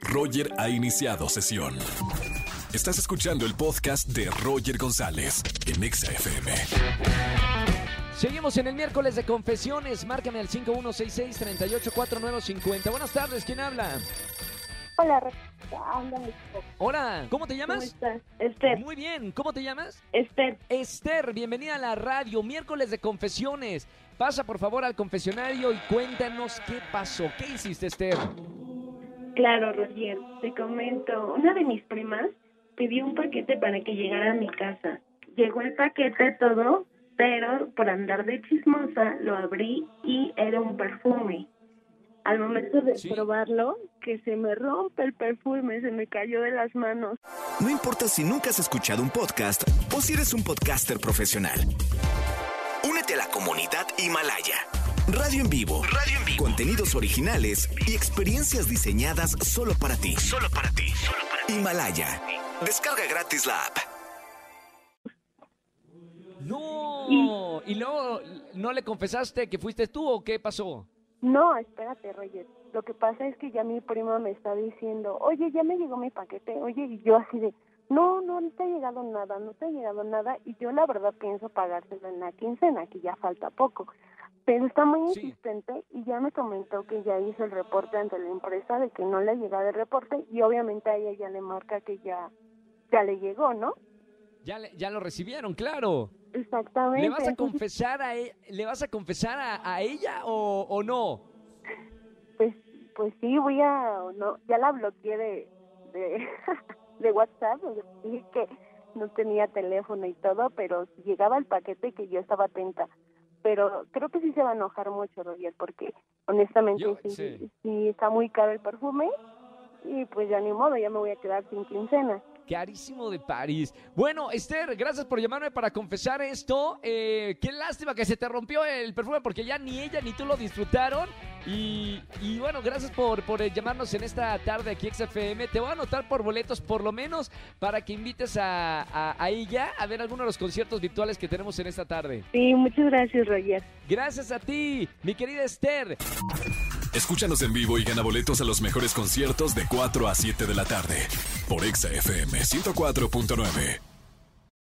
Roger ha iniciado sesión. Estás escuchando el podcast de Roger González en Exa FM. Seguimos en el miércoles de confesiones. Márcame al 5166-384950. Buenas tardes, ¿quién habla? Hola. Hola, ¿cómo te ¿Cómo llamas? estás? Esther, Muy bien, ¿cómo te llamas? Esther, Esther, bienvenida a la radio, miércoles de confesiones. Pasa por favor al confesionario y cuéntanos qué pasó. ¿Qué hiciste, Esther? Claro, Roger, te comento. Una de mis primas pidió un paquete para que llegara a mi casa. Llegó el paquete todo, pero por andar de chismosa lo abrí y era un perfume. Al momento de Sí. probarlo, que se me rompe el perfume, se me cayó de las manos. No importa si nunca has escuchado un podcast o si eres un podcaster profesional. Únete a la comunidad Himalaya. Radio en vivo. Radio en vivo. Contenidos originales y experiencias diseñadas solo para ti. Solo para ti. Himalaya. Descarga gratis la app. No. ¿Y luego no le confesaste que fuiste tú o qué pasó? No, espérate, Roger. Lo que pasa es que ya mi prima me está diciendo, oye, ya me llegó mi paquete, oye, y yo así de, no, no, no te ha llegado nada, no te ha llegado nada, y yo la verdad pienso pagárselo en la quincena, que ya falta poco. Pero está muy Sí. insistente y ya me comentó que ya hizo el reporte ante la empresa de que no le ha llegado el reporte y obviamente a ella ya le marca que ya, ya le llegó, ¿no? Ya, le- ya lo recibieron, claro. Exactamente. ¿Le vas a confesar a, e- ¿le vas a, confesar a, a ella o, o no? Pues, pues sí, voy a, no, ya la bloqueé de, de, de WhatsApp, dije que no tenía teléfono y todo, pero llegaba el paquete que yo estaba atenta. Pero creo que sí se va a enojar mucho, Roger, porque honestamente Yo- sí, sí. sí está muy caro el perfume y pues ya ni modo, ya me voy a quedar sin quincena. Carísimo de París. Bueno, Esther, gracias por llamarme para confesar esto. Eh, qué lástima que se te rompió el perfume porque ya ni ella ni tú lo disfrutaron. Y, y bueno, gracias por, por eh, llamarnos en esta tarde aquí XFM. Te voy a anotar por boletos por lo menos para que invites a, a- a ella a ver algunos de los conciertos virtuales que tenemos en esta tarde. Sí, muchas gracias, Roger. Gracias a ti, mi querida Esther. Escúchanos en vivo y gana boletos a los mejores conciertos de 4 a 7 de la tarde por Exa FM 104.9.